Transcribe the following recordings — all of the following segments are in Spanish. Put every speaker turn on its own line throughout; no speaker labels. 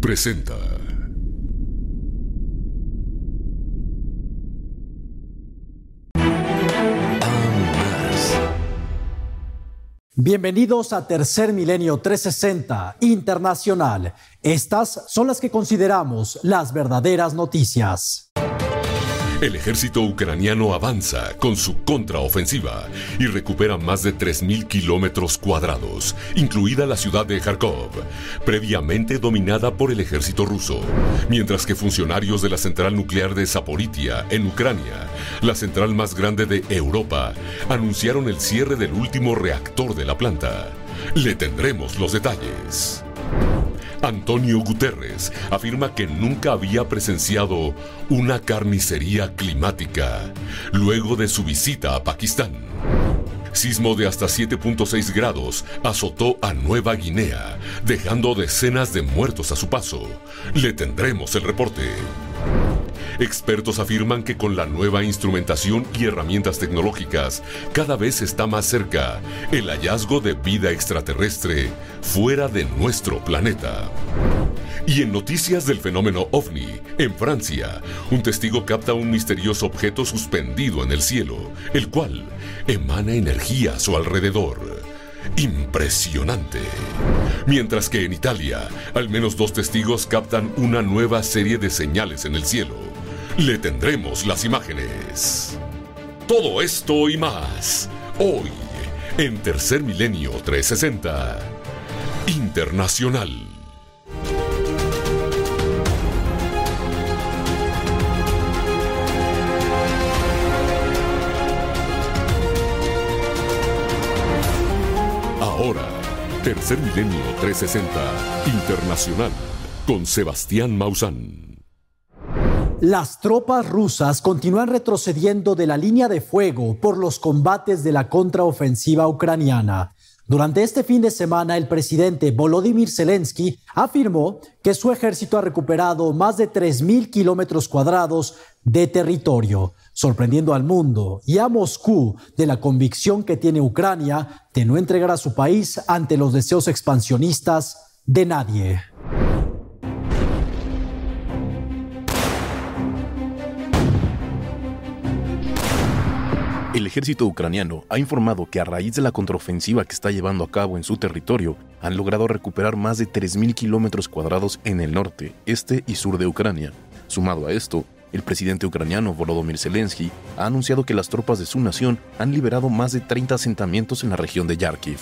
Presenta
Bienvenidos a Tercer Milenio 360 Internacional. Estas son las que consideramos las verdaderas noticias.
El ejército ucraniano avanza con su contraofensiva y recupera más de 3.000 kilómetros cuadrados, incluida la ciudad de Kharkov, previamente dominada por el ejército ruso, mientras que funcionarios de la central nuclear de Zaporitia, en Ucrania, la central más grande de Europa, anunciaron el cierre del último reactor de la planta. Le tendremos los detalles. Antonio Guterres afirma que nunca había presenciado una carnicería climática luego de su visita a Pakistán. Sismo de hasta 7.6 grados azotó a Nueva Guinea, dejando decenas de muertos a su paso. Le tendremos el reporte. Expertos afirman que con la nueva instrumentación y herramientas tecnológicas, cada vez está más cerca el hallazgo de vida extraterrestre fuera de nuestro planeta. Y en noticias del fenómeno ovni, en Francia, un testigo capta un misterioso objeto suspendido en el cielo, el cual emana energía a su alrededor. Impresionante. Mientras que en Italia, al menos dos testigos captan una nueva serie de señales en el cielo. Le tendremos las imágenes. Todo esto y más, hoy, en Tercer Milenio 360, Internacional. Tercer Milenio 360, Internacional, con Sebastián Maussan.
Las tropas rusas continúan retrocediendo de la línea de fuego por los combates de la contraofensiva ucraniana. Durante este fin de semana, el presidente Volodymyr Zelensky afirmó que su ejército ha recuperado más de 3.000 kilómetros cuadrados de territorio, sorprendiendo al mundo y a Moscú de la convicción que tiene Ucrania de no entregar a su país ante los deseos expansionistas de nadie.
El ejército ucraniano ha informado que a raíz de la contraofensiva que está llevando a cabo en su territorio, han logrado recuperar más de 3.000 kilómetros cuadrados en el norte, este y sur de Ucrania. Sumado a esto, el presidente ucraniano Volodymyr Zelensky ha anunciado que las tropas de su nación han liberado más de 30 asentamientos en la región de Yarkiv.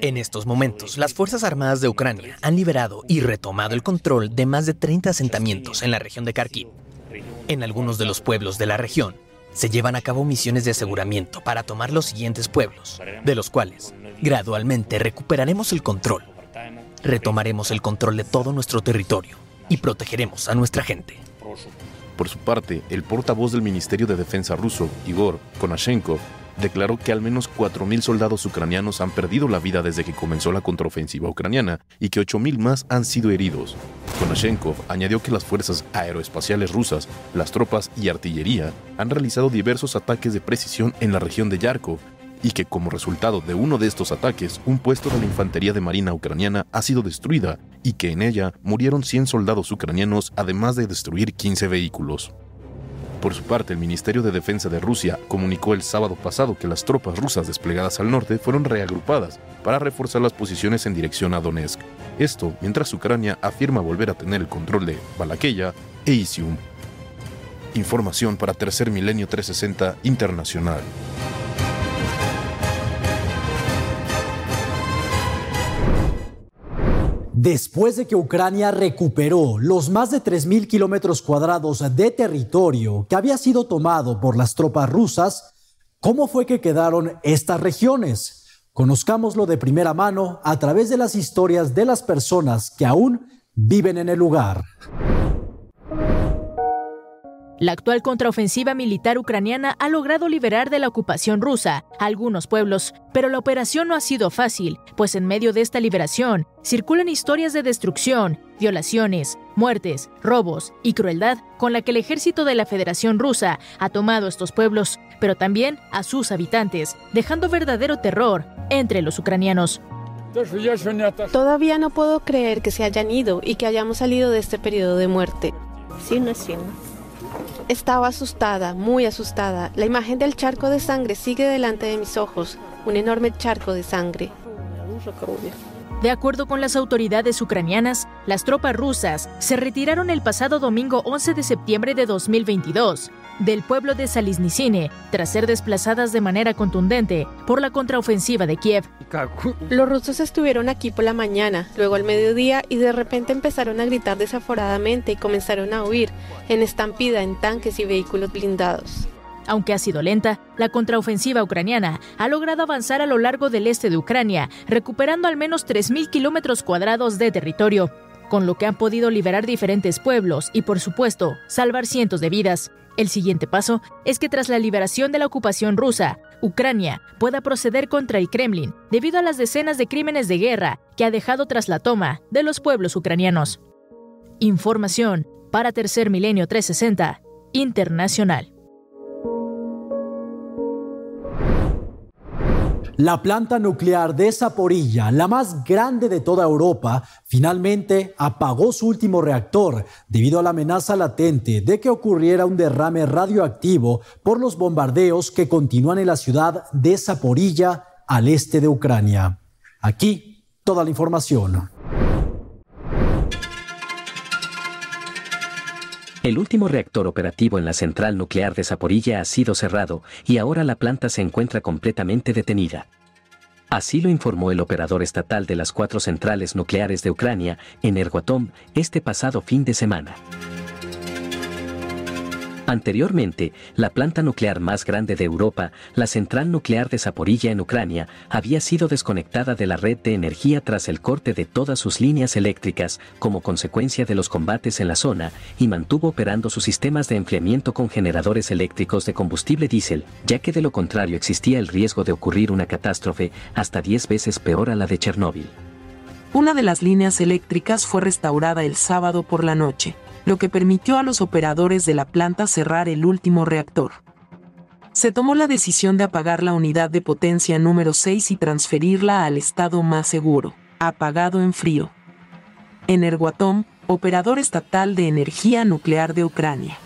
En estos momentos, las Fuerzas Armadas de Ucrania han liberado y retomado el control de más de 30 asentamientos en la región de Kharkiv. En algunos de los pueblos de la región se llevan a cabo misiones de aseguramiento para tomar los siguientes pueblos, de los cuales gradualmente recuperaremos el control. Retomaremos el control de todo nuestro territorio y protegeremos a nuestra gente.
Por su parte, el portavoz del Ministerio de Defensa ruso, Igor Konashenkov, declaró que al menos 4.000 soldados ucranianos han perdido la vida desde que comenzó la contraofensiva ucraniana y que 8.000 más han sido heridos. Konashenkov añadió que las fuerzas aeroespaciales rusas, las tropas y artillería han realizado diversos ataques de precisión en la región de Yarkov y que como resultado de uno de estos ataques, un puesto de la infantería de marina ucraniana ha sido destruida y que en ella murieron 100 soldados ucranianos además de destruir 15 vehículos. Por su parte, el Ministerio de Defensa de Rusia comunicó el sábado pasado que las tropas rusas desplegadas al norte fueron reagrupadas para reforzar las posiciones en dirección a Donetsk. Esto mientras Ucrania afirma volver a tener el control de Balakeya e Isium. Información para Tercer Milenio 360 Internacional.
Después de que Ucrania recuperó los más de 3.000 kilómetros cuadrados de territorio que había sido tomado por las tropas rusas, ¿cómo fue que quedaron estas regiones? Conozcámoslo de primera mano a través de las historias de las personas que aún viven en el lugar.
La actual contraofensiva militar ucraniana ha logrado liberar de la ocupación rusa algunos pueblos, pero la operación no ha sido fácil, pues en medio de esta liberación circulan historias de destrucción, violaciones, muertes, robos y crueldad con la que el ejército de la Federación Rusa ha tomado estos pueblos, pero también a sus habitantes, dejando verdadero terror entre los ucranianos.
Todavía no puedo creer que se hayan ido y que hayamos salido de este periodo de muerte. Sí, no, sí, estaba asustada, muy asustada. La imagen del charco de sangre sigue delante de mis ojos, un enorme charco de sangre.
De acuerdo con las autoridades ucranianas, las tropas rusas se retiraron el pasado domingo 11 de septiembre de 2022 del pueblo de Saliznicine tras ser desplazadas de manera contundente por la contraofensiva de Kiev.
Los rusos estuvieron aquí por la mañana, luego al mediodía y de repente empezaron a gritar desaforadamente y comenzaron a huir en estampida en tanques y vehículos blindados.
Aunque ha sido lenta, la contraofensiva ucraniana ha logrado avanzar a lo largo del este de Ucrania, recuperando al menos 3.000 kilómetros cuadrados de territorio, con lo que han podido liberar diferentes pueblos y, por supuesto, salvar cientos de vidas. El siguiente paso es que tras la liberación de la ocupación rusa, Ucrania pueda proceder contra el Kremlin debido a las decenas de crímenes de guerra que ha dejado tras la toma de los pueblos ucranianos. Información para Tercer Milenio 360 Internacional.
La planta nuclear de Zaporilla, la más grande de toda Europa, finalmente apagó su último reactor debido a la amenaza latente de que ocurriera un derrame radioactivo por los bombardeos que continúan en la ciudad de Zaporilla, al este de Ucrania. Aquí, toda la información.
El último reactor operativo en la central nuclear de Zaporilla ha sido cerrado y ahora la planta se encuentra completamente detenida. Así lo informó el operador estatal de las cuatro centrales nucleares de Ucrania, Energoatom, este pasado fin de semana. Anteriormente, la planta nuclear más grande de Europa, la central nuclear de Zaporilla en Ucrania, había sido desconectada de la red de energía tras el corte de todas sus líneas eléctricas como consecuencia de los combates en la zona y mantuvo operando sus sistemas de enfriamiento con generadores eléctricos de combustible diésel, ya que de lo contrario existía el riesgo de ocurrir una catástrofe hasta 10 veces peor a la de Chernóbil.
Una de las líneas eléctricas fue restaurada el sábado por la noche lo que permitió a los operadores de la planta cerrar el último reactor. Se tomó la decisión de apagar la unidad de potencia número 6 y transferirla al estado más seguro, apagado en frío. Energoatom, operador estatal de energía nuclear de Ucrania.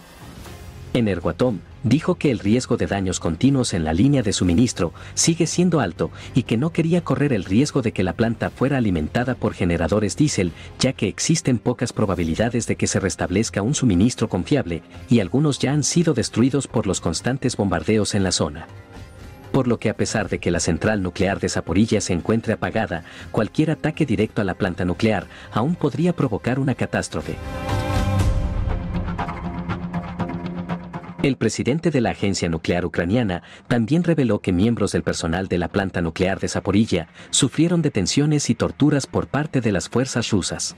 Energoatom dijo que el riesgo de daños continuos en la línea de suministro sigue siendo alto y que no quería correr el riesgo de que la planta fuera alimentada por generadores diésel, ya que existen pocas probabilidades de que se restablezca un suministro confiable, y algunos ya han sido destruidos por los constantes bombardeos en la zona. Por lo que a pesar de que la central nuclear de Zaporilla se encuentre apagada, cualquier ataque directo a la planta nuclear aún podría provocar una catástrofe. El presidente de la agencia nuclear ucraniana también reveló que miembros del personal de la planta nuclear de Zaporilla sufrieron detenciones y torturas por parte de las fuerzas rusas.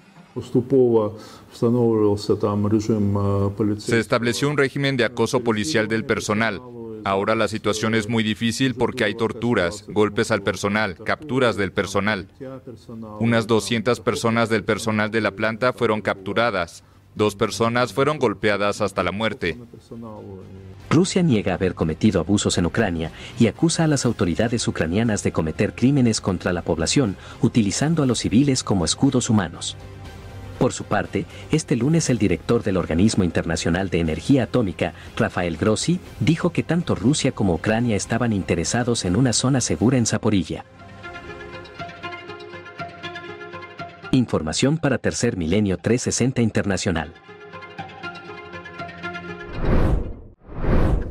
Se estableció un régimen de acoso policial del personal. Ahora la situación es muy difícil porque hay torturas, golpes al personal, capturas del personal. Unas 200 personas del personal de la planta fueron capturadas. Dos personas fueron golpeadas hasta la muerte.
Rusia niega haber cometido abusos en Ucrania y acusa a las autoridades ucranianas de cometer crímenes contra la población utilizando a los civiles como escudos humanos. Por su parte, este lunes el director del Organismo Internacional de Energía Atómica, Rafael Grossi, dijo que tanto Rusia como Ucrania estaban interesados en una zona segura en Zaporilla. Información para Tercer Milenio 360 Internacional.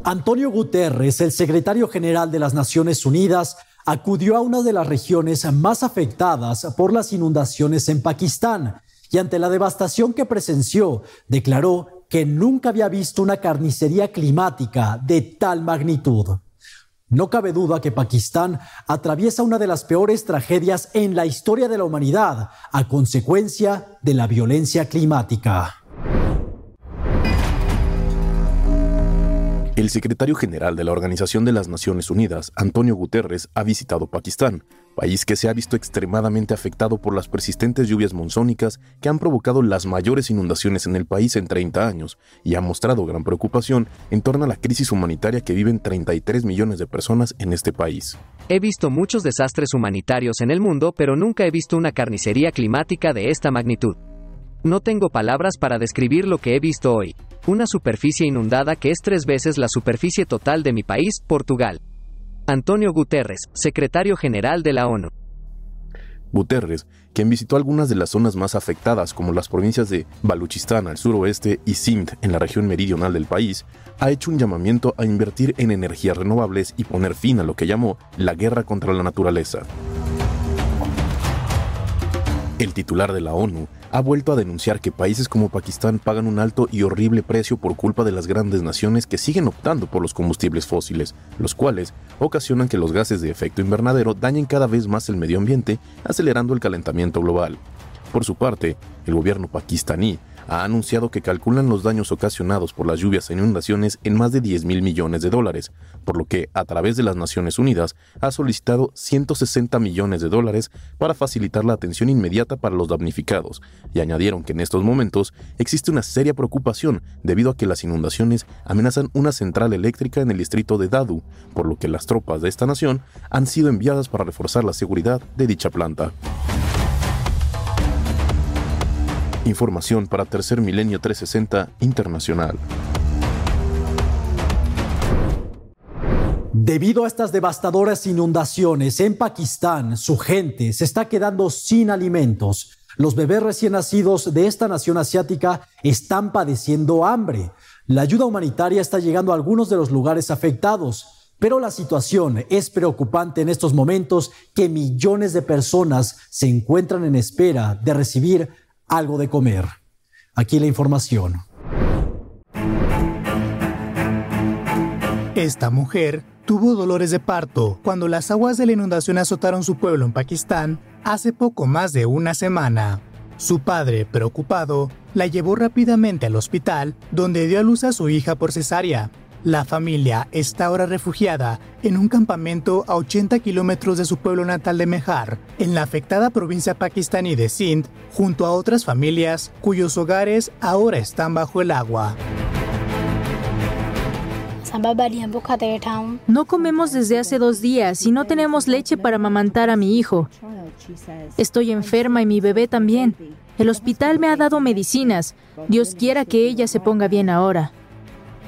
Antonio Guterres, el secretario general de las Naciones Unidas, acudió a una de las regiones más afectadas por las inundaciones en Pakistán y ante la devastación que presenció, declaró que nunca había visto una carnicería climática de tal magnitud. No cabe duda que Pakistán atraviesa una de las peores tragedias en la historia de la humanidad a consecuencia de la violencia climática.
El secretario general de la Organización de las Naciones Unidas, Antonio Guterres, ha visitado Pakistán, país que se ha visto extremadamente afectado por las persistentes lluvias monzónicas que han provocado las mayores inundaciones en el país en 30 años y ha mostrado gran preocupación en torno a la crisis humanitaria que viven 33 millones de personas en este país.
He visto muchos desastres humanitarios en el mundo, pero nunca he visto una carnicería climática de esta magnitud. No tengo palabras para describir lo que he visto hoy. Una superficie inundada que es tres veces la superficie total de mi país, Portugal. Antonio Guterres, secretario general de la ONU.
Guterres, quien visitó algunas de las zonas más afectadas como las provincias de Baluchistán al suroeste y Sindh en la región meridional del país, ha hecho un llamamiento a invertir en energías renovables y poner fin a lo que llamó la guerra contra la naturaleza. El titular de la ONU ha vuelto a denunciar que países como Pakistán pagan un alto y horrible precio por culpa de las grandes naciones que siguen optando por los combustibles fósiles, los cuales ocasionan que los gases de efecto invernadero dañen cada vez más el medio ambiente, acelerando el calentamiento global. Por su parte, el gobierno pakistaní ha anunciado que calculan los daños ocasionados por las lluvias e inundaciones en más de 10 mil millones de dólares, por lo que, a través de las Naciones Unidas, ha solicitado 160 millones de dólares para facilitar la atención inmediata para los damnificados, y añadieron que en estos momentos existe una seria preocupación debido a que las inundaciones amenazan una central eléctrica en el distrito de Dadu, por lo que las tropas de esta nación han sido enviadas para reforzar la seguridad de dicha planta. Información para Tercer Milenio 360 Internacional.
Debido a estas devastadoras inundaciones en Pakistán, su gente se está quedando sin alimentos. Los bebés recién nacidos de esta nación asiática están padeciendo hambre. La ayuda humanitaria está llegando a algunos de los lugares afectados, pero la situación es preocupante en estos momentos que millones de personas se encuentran en espera de recibir algo de comer. Aquí la información.
Esta mujer tuvo dolores de parto cuando las aguas de la inundación azotaron su pueblo en Pakistán hace poco más de una semana. Su padre, preocupado, la llevó rápidamente al hospital, donde dio a luz a su hija por cesárea, la familia está ahora refugiada en un campamento a 80 kilómetros de su pueblo natal de Mehar, en la afectada provincia pakistaní de Sindh, junto a otras familias cuyos hogares ahora están bajo el agua.
No comemos desde hace dos días y no tenemos leche para amamantar a mi hijo. Estoy enferma y mi bebé también. El hospital me ha dado medicinas. Dios quiera que ella se ponga bien ahora.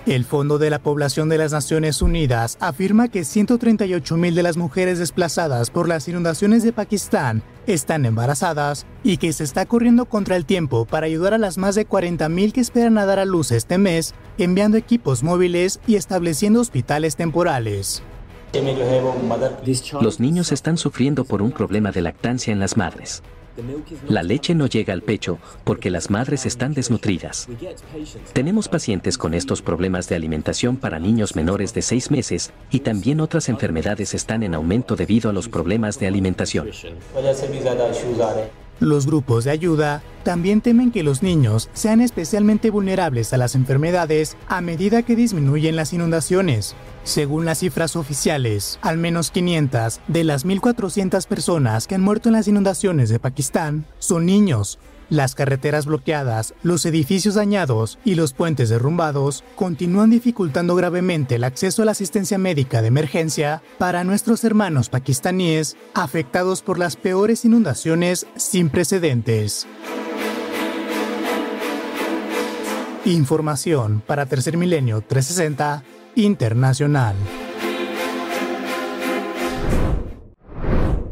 El Fondo de la Población de las Naciones Unidas afirma que 138.000 de las mujeres desplazadas por las inundaciones de Pakistán están embarazadas y que se está corriendo contra el tiempo para ayudar a las más de 40.000 que esperan a dar a luz este mes, enviando equipos móviles y estableciendo hospitales temporales.
Los niños están sufriendo por un problema de lactancia en las madres. La leche no llega al pecho porque las madres están desnutridas. Tenemos pacientes con estos problemas de alimentación para niños menores de 6 meses y también otras enfermedades están en aumento debido a los problemas de alimentación.
Los grupos de ayuda también temen que los niños sean especialmente vulnerables a las enfermedades a medida que disminuyen las inundaciones. Según las cifras oficiales, al menos 500 de las 1.400 personas que han muerto en las inundaciones de Pakistán son niños, las carreteras bloqueadas, los edificios dañados y los puentes derrumbados continúan dificultando gravemente el acceso a la asistencia médica de emergencia para nuestros hermanos pakistaníes afectados por las peores inundaciones sin precedentes. Información para Tercer Milenio 360 Internacional.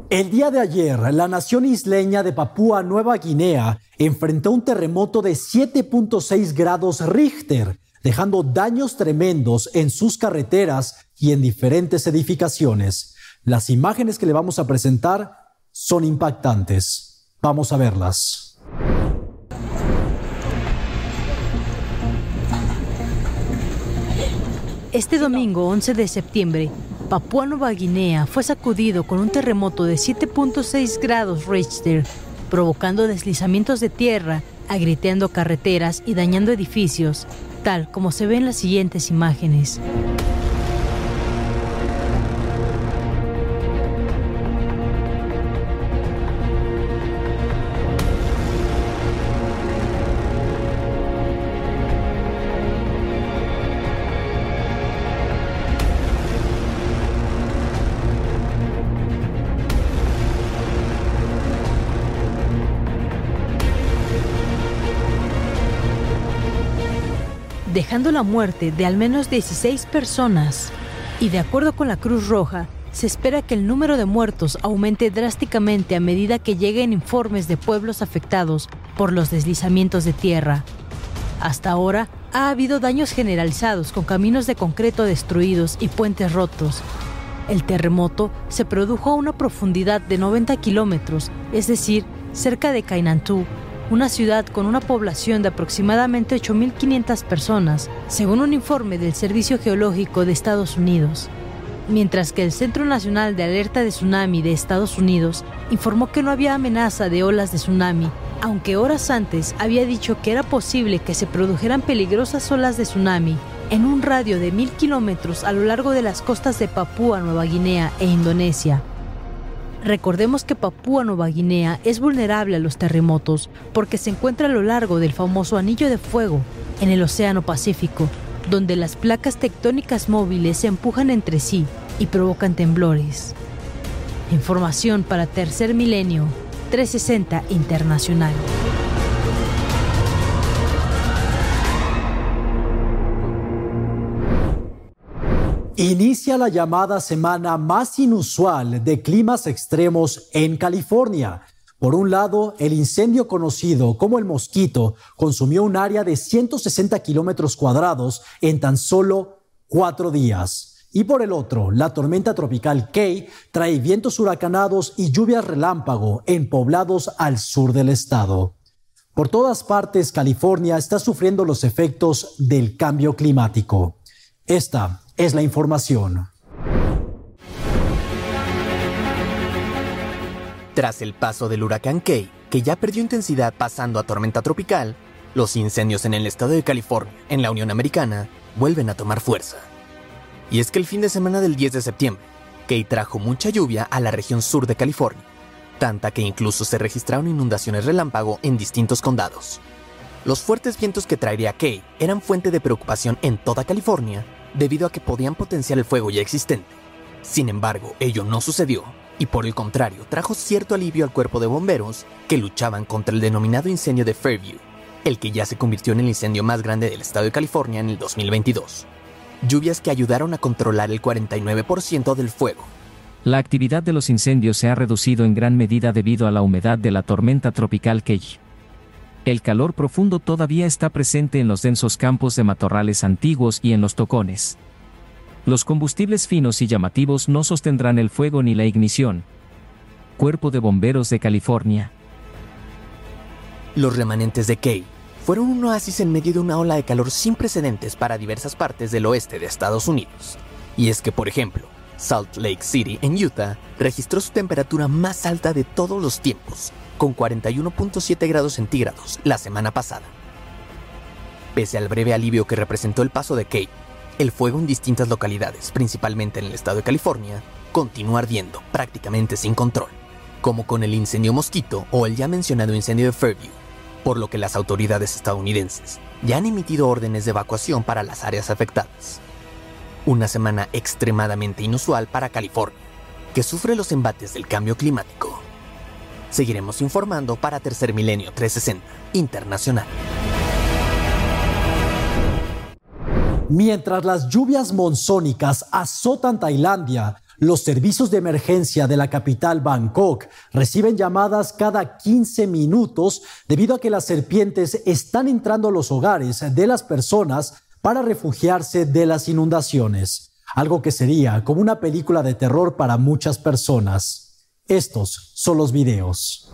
El día de ayer, la nación isleña de Papúa Nueva Guinea enfrentó un terremoto de 7.6 grados Richter, dejando daños tremendos en sus carreteras y en diferentes edificaciones. Las imágenes que le vamos a presentar son impactantes. Vamos a verlas.
Este domingo 11 de septiembre, Papúa Nueva Guinea fue sacudido con un terremoto de 7.6 grados Richter, provocando deslizamientos de tierra, agrieteando carreteras y dañando edificios,
tal como se ve en las siguientes imágenes. Dejando la muerte de al menos 16 personas. Y de acuerdo con la Cruz Roja, se espera que el número de muertos aumente drásticamente a medida que lleguen informes de pueblos afectados por los deslizamientos de tierra. Hasta ahora, ha habido daños generalizados con caminos de concreto destruidos y puentes rotos. El terremoto se produjo a una profundidad de 90 kilómetros, es decir, cerca de Kainantú, una ciudad con una población de aproximadamente 8.500 personas, según un informe del Servicio Geológico de Estados Unidos. Mientras que el Centro Nacional de Alerta de Tsunami de Estados Unidos informó que no había amenaza de olas de tsunami, aunque horas antes había dicho que era posible que se produjeran peligrosas olas de tsunami en un radio de mil kilómetros a lo largo de las costas de Papúa Nueva Guinea e Indonesia. Recordemos que Papúa Nueva Guinea es vulnerable a los terremotos porque se encuentra a lo largo del famoso Anillo de Fuego en el Océano Pacífico, donde las placas tectónicas móviles se empujan entre sí y provocan temblores. Información para Tercer Milenio 360 Internacional.
Inicia la llamada semana más inusual de climas extremos en California. Por un lado, el incendio conocido como el mosquito consumió un área de 160 kilómetros cuadrados en tan solo cuatro días. Y por el otro, la tormenta tropical Kay trae vientos huracanados y lluvias relámpago en poblados al sur del estado. Por todas partes, California está sufriendo los efectos del cambio climático. Esta es la información.
Tras el paso del huracán Kay, que ya perdió intensidad pasando a tormenta tropical, los incendios en el estado de California, en la Unión Americana, vuelven a tomar fuerza. Y es que el fin de semana del 10 de septiembre, Kay trajo mucha lluvia a la región sur de California, tanta que incluso se registraron inundaciones relámpago en distintos condados. Los fuertes vientos que traería Kay eran fuente de preocupación en toda California debido a que podían potenciar el fuego ya existente. Sin embargo, ello no sucedió, y por el contrario, trajo cierto alivio al cuerpo de bomberos que luchaban contra el denominado incendio de Fairview, el que ya se convirtió en el incendio más grande del estado de California en el 2022. Lluvias que ayudaron a controlar el 49% del fuego.
La actividad de los incendios se ha reducido en gran medida debido a la humedad de la tormenta tropical Key. El calor profundo todavía está presente en los densos campos de matorrales antiguos y en los tocones. Los combustibles finos y llamativos no sostendrán el fuego ni la ignición. Cuerpo de Bomberos de California.
Los remanentes de Kay fueron un oasis en medio de una ola de calor sin precedentes para diversas partes del oeste de Estados Unidos. Y es que, por ejemplo, Salt Lake City, en Utah, registró su temperatura más alta de todos los tiempos, con 41.7 grados centígrados la semana pasada. Pese al breve alivio que representó el paso de Kate, el fuego en distintas localidades, principalmente en el estado de California, continúa ardiendo prácticamente sin control, como con el incendio Mosquito o el ya mencionado incendio de Fairview, por lo que las autoridades estadounidenses ya han emitido órdenes de evacuación para las áreas afectadas. Una semana extremadamente inusual para California, que sufre los embates del cambio climático. Seguiremos informando para Tercer Milenio 360 Internacional.
Mientras las lluvias monzónicas azotan Tailandia, los servicios de emergencia de la capital Bangkok reciben llamadas cada 15 minutos debido a que las serpientes están entrando a los hogares de las personas para refugiarse de las inundaciones, algo que sería como una película de terror para muchas personas. Estos son los videos.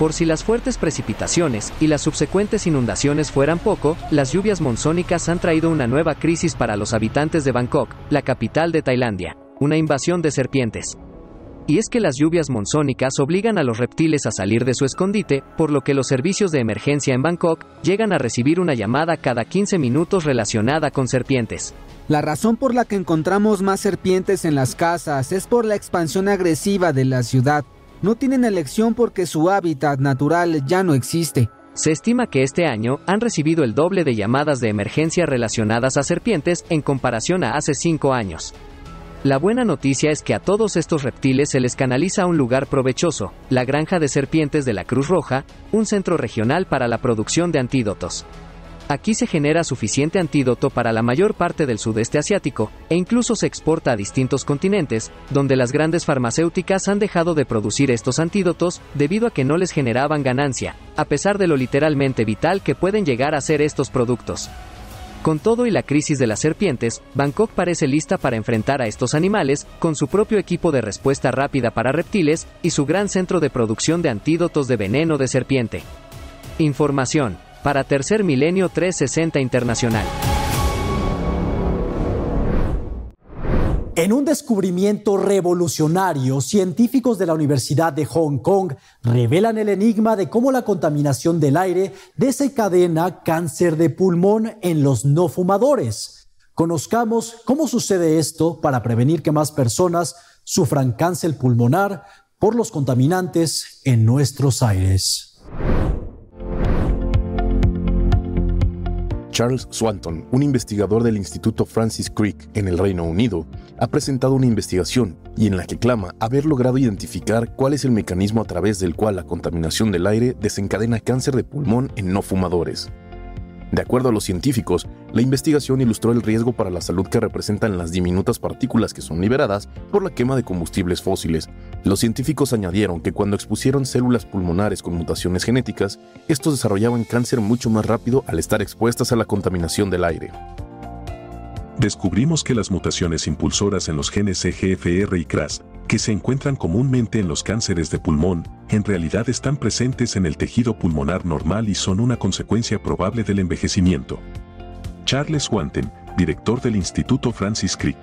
Por si las fuertes precipitaciones y las subsecuentes inundaciones fueran poco, las lluvias monzónicas han traído una nueva crisis para los habitantes de Bangkok, la capital de Tailandia, una invasión de serpientes. y es que las lluvias monzónicas obligan a los reptiles a salir de su escondite, por lo que los servicios de emergencia en Bangkok llegan a recibir una llamada cada 15 minutos relacionada con serpientes.
La razón por la que encontramos más serpientes en las casas es por la expansión agresiva de la ciudad. No tienen elección porque su hábitat natural ya no existe.
Se estima que este año han recibido el doble de llamadas de emergencia relacionadas a serpientes en comparación a hace cinco años. La buena noticia es que a todos estos reptiles se les canaliza a un lugar provechoso, la granja de serpientes de la Cruz Roja, un centro regional para la producción de antídotos. Aquí se genera suficiente antídoto para la mayor parte del sudeste asiático, e incluso se exporta a distintos continentes, donde las grandes farmacéuticas han dejado de producir estos antídotos debido a que no les generaban ganancia, a pesar de lo literalmente vital que pueden llegar a ser estos productos. Con todo y la crisis de las serpientes, Bangkok parece lista para enfrentar a estos animales, con su propio equipo de respuesta rápida para reptiles y su gran centro de producción de antídotos de veneno de serpiente. Información para Tercer Milenio 360 Internacional.
En un descubrimiento revolucionario, científicos de la Universidad de Hong Kong revelan el enigma de cómo la contaminación del aire desencadena cáncer de pulmón en los no fumadores. Conozcamos cómo sucede esto para prevenir que más personas sufran cáncer pulmonar por los contaminantes en nuestros aires.
Charles Swanton, un investigador del Instituto Francis Crick en el Reino Unido, ha presentado una investigación y en la que clama haber logrado identificar cuál es el mecanismo a través del cual la contaminación del aire desencadena cáncer de pulmón en no fumadores. De acuerdo a los científicos, la investigación ilustró el riesgo para la salud que representan las diminutas partículas que son liberadas por la quema de combustibles fósiles. Los científicos añadieron que cuando expusieron células pulmonares con mutaciones genéticas, estos desarrollaban cáncer mucho más rápido al estar expuestas a la contaminación del aire.
Descubrimos que las mutaciones impulsoras en los genes EGFR y CRAS que se encuentran comúnmente en los cánceres de pulmón, en realidad están presentes en el tejido pulmonar normal y son una consecuencia probable del envejecimiento. Charles Wanten, director del Instituto Francis Crick.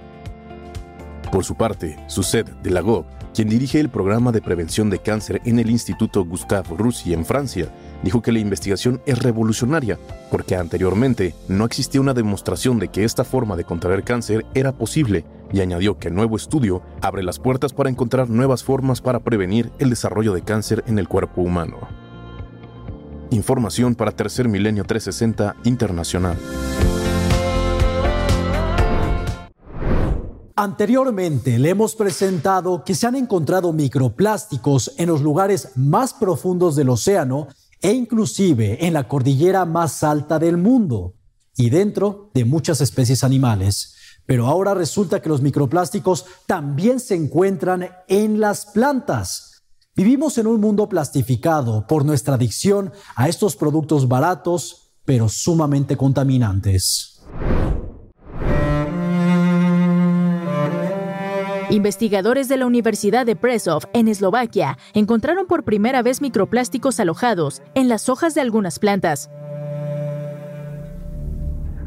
Por su parte, Suzette Delago, quien dirige el programa de prevención de cáncer en el Instituto Gustave Roussy en Francia, dijo que la investigación es revolucionaria porque anteriormente no existía una demostración de que esta forma de contraer cáncer era posible y añadió que el nuevo estudio abre las puertas para encontrar nuevas formas para prevenir el desarrollo de cáncer en el cuerpo humano. Información para Tercer Milenio 360 Internacional.
Anteriormente le hemos presentado que se han encontrado microplásticos en los lugares más profundos del océano e inclusive en la cordillera más alta del mundo y dentro de muchas especies animales. Pero ahora resulta que los microplásticos también se encuentran en las plantas. Vivimos en un mundo plastificado por nuestra adicción a estos productos baratos, pero sumamente contaminantes.
Investigadores de la Universidad de Presov en Eslovaquia encontraron por primera vez microplásticos alojados en las hojas de algunas plantas.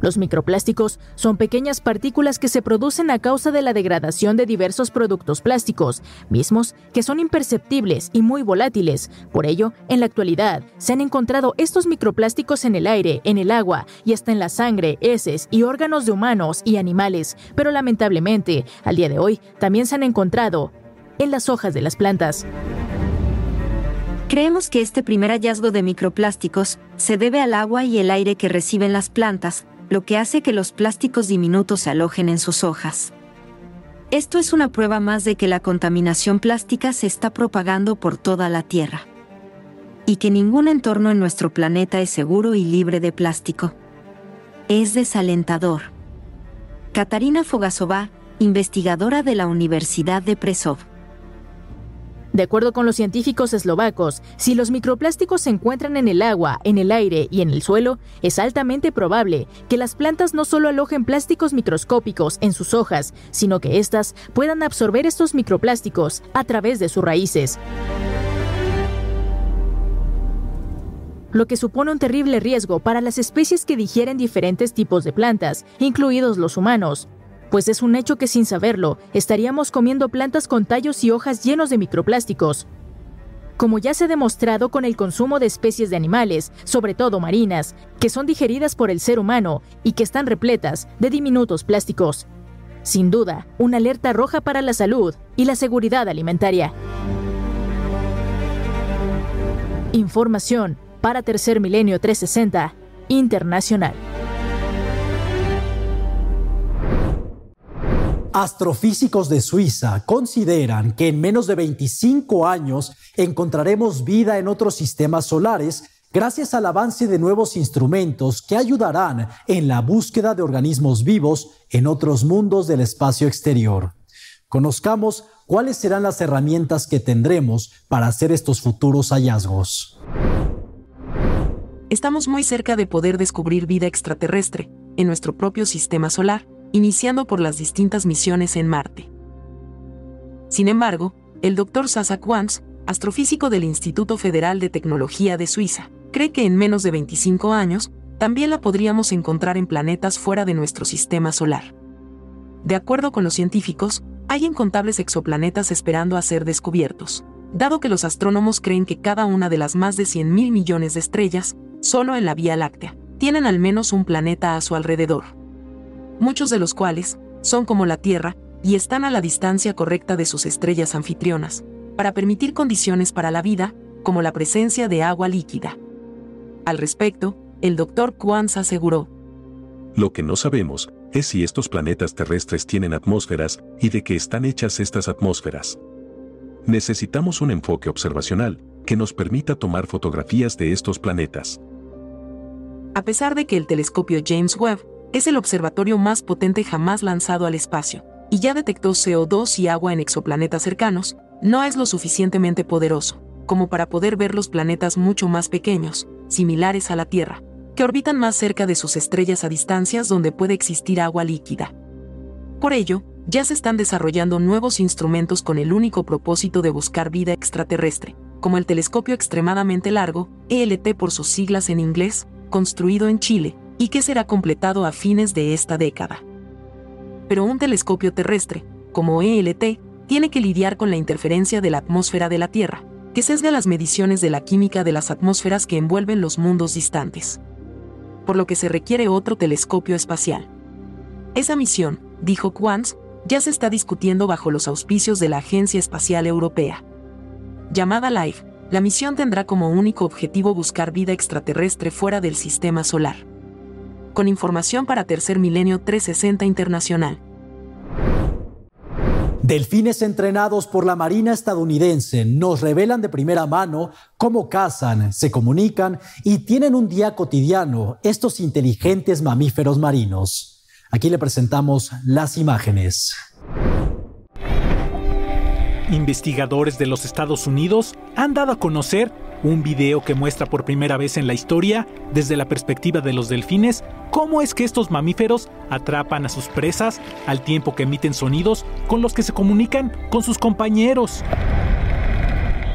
Los microplásticos son pequeñas partículas que se producen a causa de la degradación de diversos productos plásticos, mismos que son imperceptibles y muy volátiles. Por ello, en la actualidad, se han encontrado estos microplásticos en el aire, en el agua y hasta en la sangre, heces y órganos de humanos y animales. Pero lamentablemente, al día de hoy, también se han encontrado en las hojas de las plantas.
Creemos que este primer hallazgo de microplásticos se debe al agua y el aire que reciben las plantas, lo que hace que los plásticos diminutos se alojen en sus hojas. Esto es una prueba más de que la contaminación plástica se está propagando por toda la Tierra. Y que ningún entorno en nuestro planeta es seguro y libre de plástico. Es desalentador. Katarina Fogasova, investigadora de la Universidad de Presov.
De acuerdo con los científicos eslovacos, si los microplásticos se encuentran en el agua, en el aire y en el suelo, es altamente probable que las plantas no solo alojen plásticos microscópicos en sus hojas, sino que éstas puedan absorber estos microplásticos a través de sus raíces. lo que supone un terrible riesgo para las especies que digieren diferentes tipos de plantas, incluidos los humanos, pues es un hecho que sin saberlo, estaríamos comiendo plantas con tallos y hojas llenos de microplásticos. Como ya se ha demostrado con el consumo de especies de animales, sobre todo marinas, que son digeridas por el ser humano y que están repletas de diminutos plásticos. Sin duda, una alerta roja para la salud y la seguridad alimentaria. Información para Tercer Milenio 360 Internacional.
Astrofísicos de Suiza consideran que en menos de 25 años encontraremos vida en otros sistemas solares gracias al avance de nuevos instrumentos que ayudarán en la búsqueda de organismos vivos en otros mundos del espacio exterior. Conozcamos cuáles serán las herramientas que tendremos para hacer estos futuros hallazgos.
Estamos muy cerca de poder descubrir vida extraterrestre en nuestro propio sistema solar iniciando por las distintas misiones en Marte. Sin embargo, el Dr. Sasa Wans, astrofísico del Instituto Federal de Tecnología de Suiza, cree que en menos de 25 años, también la podríamos encontrar en planetas fuera de nuestro sistema solar. De acuerdo con los científicos, hay incontables exoplanetas esperando a ser descubiertos, dado que los astrónomos creen que cada una de las más de 100 mil millones de estrellas, solo en la Vía Láctea, tienen al menos un planeta a su alrededor muchos de los cuales son como la Tierra y están a la distancia correcta de sus estrellas anfitrionas, para permitir condiciones para la vida, como la presencia de agua líquida. Al respecto, el Dr. Quans aseguró,
Lo que no sabemos es si estos planetas terrestres tienen atmósferas y de qué están hechas estas atmósferas. Necesitamos un enfoque observacional que nos permita tomar fotografías de estos planetas.
A pesar de que el telescopio James Webb es el observatorio más potente jamás lanzado al espacio, y ya detectó CO2 y agua en exoplanetas cercanos, no es lo suficientemente poderoso como para poder ver los planetas mucho más pequeños, similares a la Tierra, que orbitan más cerca de sus estrellas a distancias donde puede existir agua líquida. Por ello, ya se están desarrollando nuevos instrumentos con el único propósito de buscar vida extraterrestre, como el telescopio extremadamente largo, ELT por sus siglas en inglés, construido en Chile, y que será completado a fines de esta década. Pero un telescopio terrestre, como ELT, tiene que lidiar con la interferencia de la atmósfera de la Tierra, que sesga las mediciones de la química de las atmósferas que envuelven los mundos distantes. Por lo que se requiere otro telescopio espacial. Esa misión, dijo Quants, ya se está discutiendo bajo los auspicios de la Agencia Espacial Europea. Llamada LIFE, la misión tendrá como único objetivo buscar vida extraterrestre fuera del sistema solar con información para Tercer Milenio 360 Internacional.
Delfines entrenados por la Marina estadounidense nos revelan de primera mano cómo cazan, se comunican y tienen un día cotidiano estos inteligentes mamíferos marinos. Aquí le presentamos las imágenes.
Investigadores de los Estados Unidos han dado a conocer un video que muestra por primera vez en la historia, desde la perspectiva de los delfines, cómo es que estos mamíferos atrapan a sus presas al tiempo que emiten sonidos con los que se comunican con sus compañeros.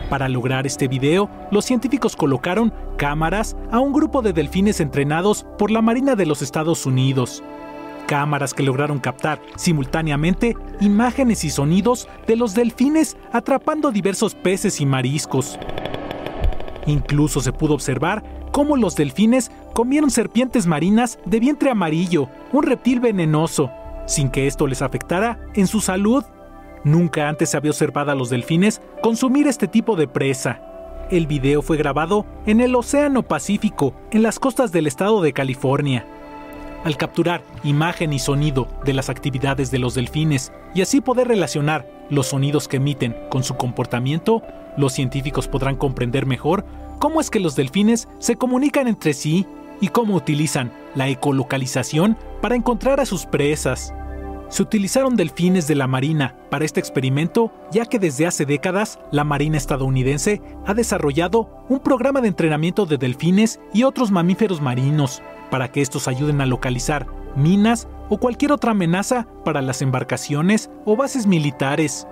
Para lograr este video, los científicos colocaron cámaras a un grupo de delfines entrenados por la Marina de los Estados Unidos. Cámaras que lograron captar simultáneamente imágenes y sonidos de los delfines atrapando diversos peces y mariscos. Incluso se pudo observar cómo los delfines comieron serpientes marinas de vientre amarillo, un reptil venenoso, sin que esto les afectara en su salud. Nunca antes se había observado a los delfines consumir este tipo de presa. El video fue grabado en el Océano Pacífico, en las costas del estado de California. Al capturar imagen y sonido de las actividades de los delfines y así poder relacionar los sonidos que emiten con su comportamiento, los científicos podrán comprender mejor cómo es que los delfines se comunican entre sí y cómo utilizan la ecolocalización para encontrar a sus presas. Se utilizaron delfines de la Marina para este experimento, ya que desde hace décadas la Marina estadounidense ha desarrollado un programa de entrenamiento de delfines y otros mamíferos marinos para que estos ayuden a localizar minas o cualquier otra amenaza para las embarcaciones o bases militares.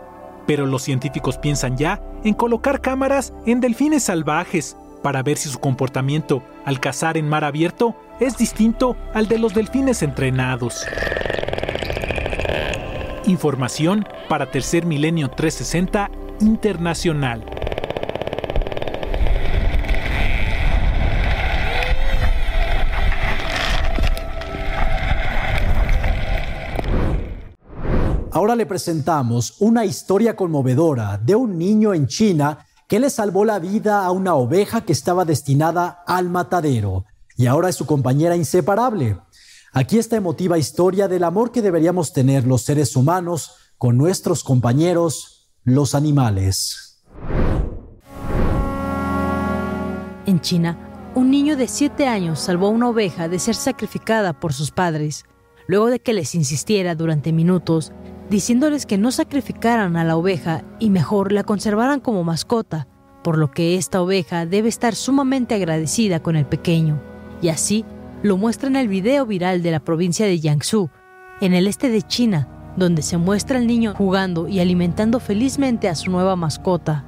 Pero los científicos piensan ya en colocar cámaras en delfines salvajes para ver si su comportamiento al cazar en mar abierto es distinto al de los delfines entrenados. Información para Tercer Milenio 360 Internacional.
Ahora le presentamos una historia conmovedora de un niño en China que le salvó la vida a una oveja que estaba destinada al matadero y ahora es su compañera inseparable. Aquí esta emotiva historia del amor que deberíamos tener los seres humanos con nuestros compañeros, los animales.
En China, un niño de 7 años salvó a una oveja de ser sacrificada por sus padres, luego de que les insistiera durante minutos diciéndoles que no sacrificaran a la oveja y mejor la conservaran como mascota, por lo que esta oveja debe estar sumamente agradecida con el pequeño. Y así lo muestra en el video viral de la provincia de Jiangsu, en el este de China, donde se muestra al niño jugando y alimentando felizmente a su nueva mascota.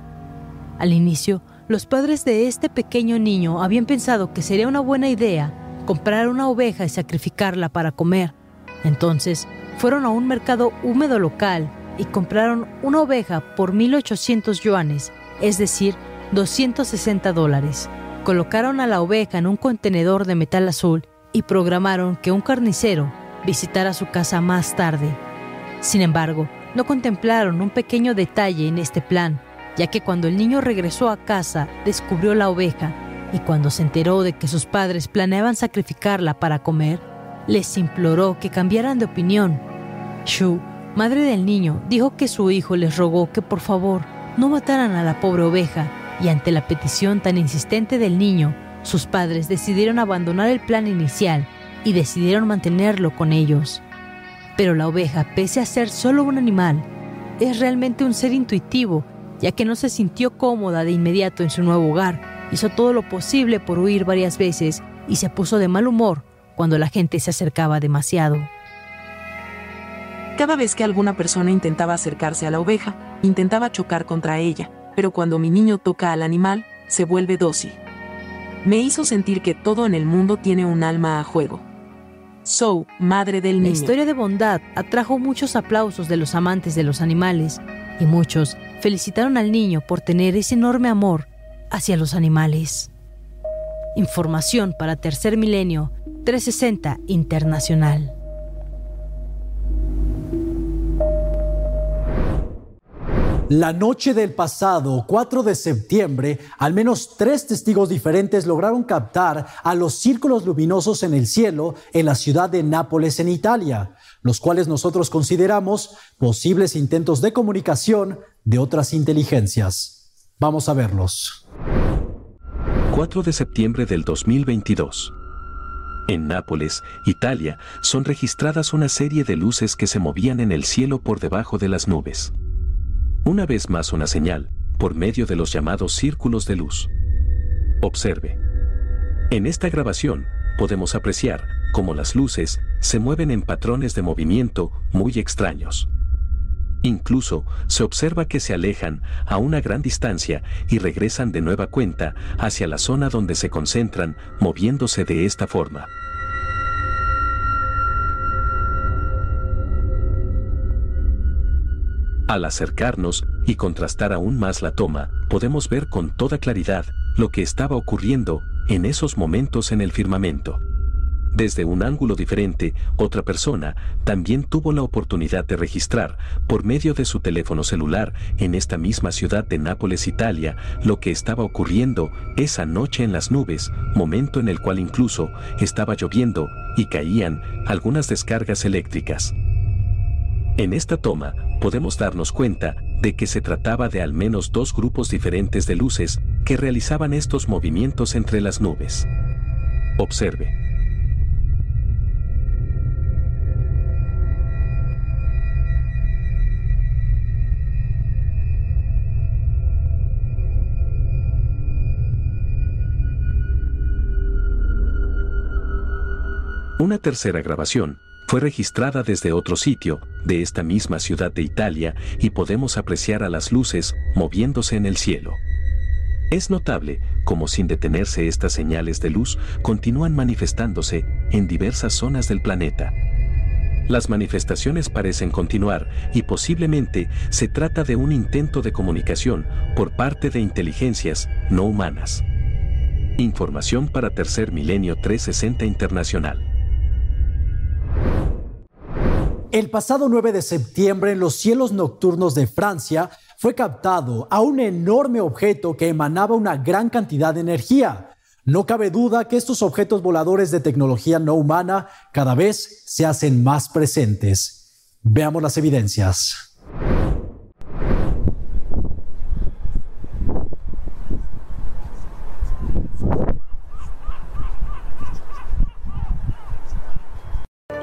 Al inicio, los padres de este pequeño niño habían pensado que sería una buena idea comprar una oveja y sacrificarla para comer. Entonces, fueron a un mercado húmedo local y compraron una oveja por 1.800 yuanes, es decir, 260 dólares. Colocaron a la oveja en un contenedor de metal azul y programaron que un carnicero visitara su casa más tarde. Sin embargo, no contemplaron un pequeño detalle en este plan, ya que cuando el niño regresó a casa descubrió la oveja y cuando se enteró de que sus padres planeaban sacrificarla para comer, les imploró que cambiaran de opinión Shu, madre del niño, dijo que su hijo les rogó que por favor no mataran a la pobre oveja y ante la petición tan insistente del niño, sus padres decidieron abandonar el plan inicial y decidieron mantenerlo con ellos. Pero la oveja, pese a ser solo un animal, es realmente un ser intuitivo, ya que no se sintió cómoda de inmediato en su nuevo hogar, hizo todo lo posible por huir varias veces y se puso de mal humor cuando la gente se acercaba demasiado.
Cada vez que alguna persona intentaba acercarse a la oveja, intentaba chocar contra ella, pero cuando mi niño toca al animal, se vuelve dócil. Me hizo sentir que todo en el mundo tiene un alma a juego. So, madre del niño.
La historia de bondad atrajo muchos aplausos de los amantes de los animales, y muchos felicitaron al niño por tener ese enorme amor hacia los animales. Información para Tercer Milenio 360 Internacional.
La noche del pasado 4 de septiembre, al menos tres testigos diferentes lograron captar a los círculos luminosos en el cielo en la ciudad de Nápoles, en Italia, los cuales nosotros consideramos posibles intentos de comunicación de otras inteligencias. Vamos a verlos.
4 de septiembre del 2022. En Nápoles, Italia, son registradas una serie de luces que se movían en el cielo por debajo de las nubes. Una vez más una señal, por medio de los llamados círculos de luz. Observe. En esta grabación, podemos apreciar cómo las luces se mueven en patrones de movimiento muy extraños. Incluso se observa que se alejan a una gran distancia y regresan de nueva cuenta hacia la zona donde se concentran, moviéndose de esta forma. Al acercarnos y contrastar aún más la toma, podemos ver con toda claridad lo que estaba ocurriendo en esos momentos en el firmamento. Desde un ángulo diferente, otra persona también tuvo la oportunidad de registrar, por medio de su teléfono celular, en esta misma ciudad de Nápoles, Italia, lo que estaba ocurriendo esa noche en las nubes, momento en el cual incluso estaba lloviendo y caían algunas descargas eléctricas. En esta toma, podemos darnos cuenta de que se trataba de al menos dos grupos diferentes de luces que realizaban estos movimientos entre las nubes. Observe. Una tercera grabación fue registrada desde otro sitio, de esta misma ciudad de Italia, y podemos apreciar a las luces moviéndose en el cielo. Es notable cómo sin detenerse estas señales de luz continúan manifestándose en diversas zonas del planeta.
Las manifestaciones parecen continuar y posiblemente se trata de un intento de comunicación por parte de inteligencias no humanas. Información para Tercer Milenio 360 Internacional.
El pasado 9 de septiembre en los cielos nocturnos de Francia fue captado a un enorme objeto que emanaba una gran cantidad de energía. No cabe duda que estos objetos voladores de tecnología no humana cada vez se hacen más presentes. Veamos las evidencias.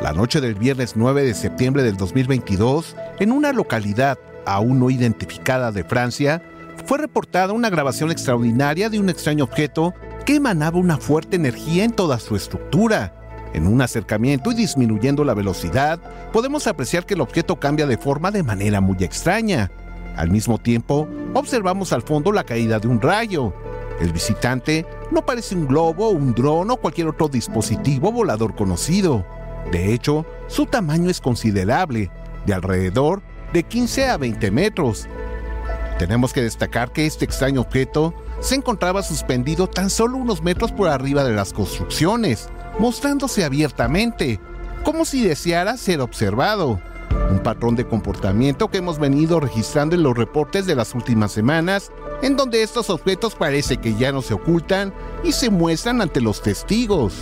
La noche del viernes 9 de septiembre del 2022, en una localidad aún no identificada de Francia, fue reportada una grabación extraordinaria de un extraño objeto que emanaba una fuerte energía en toda su estructura. En un acercamiento y disminuyendo la velocidad, podemos apreciar que el objeto cambia de forma de manera muy extraña. Al mismo tiempo, observamos al fondo la caída de un rayo. El visitante no parece un globo, un dron o cualquier otro dispositivo volador conocido. De hecho, su tamaño es considerable, de alrededor de 15 a 20 metros. Tenemos que destacar que este extraño objeto se encontraba suspendido tan solo unos metros por arriba de las construcciones, mostrándose abiertamente, como si deseara ser observado. Un patrón de comportamiento que hemos venido registrando en los reportes de las últimas semanas, en donde estos objetos parece que ya no se ocultan y se muestran ante los testigos.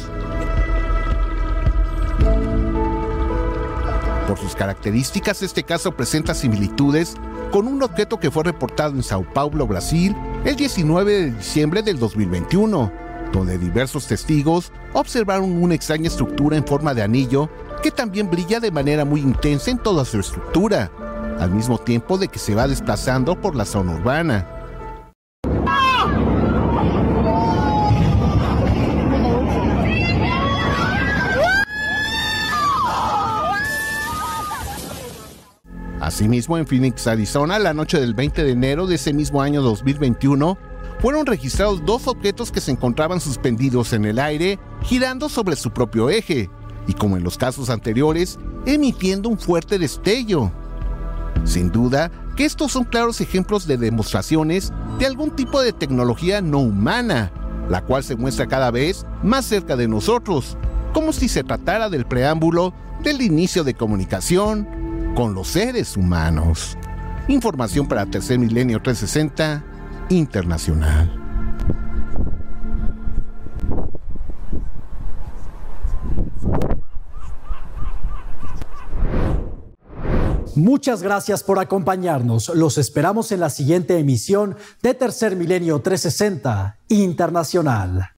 Por sus características, este caso presenta similitudes con un objeto que fue reportado en Sao Paulo, Brasil, el 19 de diciembre del 2021, donde diversos testigos observaron una extraña estructura en forma de anillo que también brilla de manera muy intensa en toda su estructura, al mismo tiempo de que se va desplazando por la zona urbana. Asimismo, en Phoenix, Arizona, la noche del 20 de enero de ese mismo año 2021, fueron registrados dos objetos que se encontraban suspendidos en el aire, girando sobre su propio eje, y como en los casos anteriores, emitiendo un fuerte destello. Sin duda que estos son claros ejemplos de demostraciones de algún tipo de tecnología no humana, la cual se muestra cada vez más cerca de nosotros, como si se tratara del preámbulo del inicio de comunicación, con los seres humanos. Información para Tercer Milenio 360 Internacional.
Muchas gracias por acompañarnos. Los esperamos en la siguiente emisión de Tercer Milenio 360 Internacional.